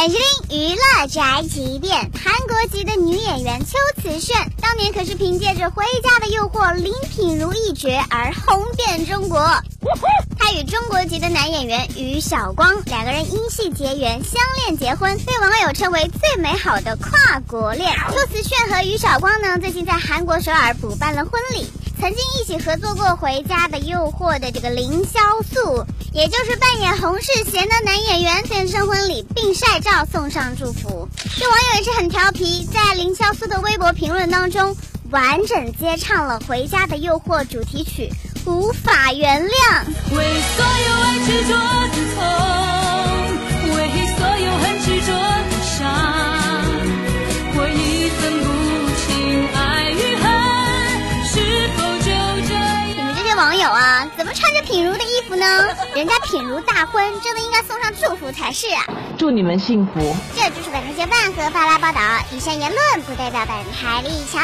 陈时令娱乐宅急便，韩国籍的女演员邱瓷炫，当年可是凭借着《回家的诱惑》林品如一角而红遍中国。她与中国籍的男演员于晓光两个人因戏结缘，相恋结婚，被网友称为最美好的跨国恋。邱瓷炫和于晓光呢，最近在韩国首尔补办了婚礼。曾经一起合作过《回家的诱惑》的这个凌潇肃，也就是扮演洪世贤的男演员，现身婚礼并晒照送上祝福。这网友也是很调皮，在凌潇肃的微博评论当中，完整接唱了《回家的诱惑》主题曲《无法原谅》。友啊，怎么穿着品如的衣服呢？人家品如大婚，真的应该送上祝福才是啊！祝你们幸福。这就是本台协办和发来报道，以上言论不代表本台立场。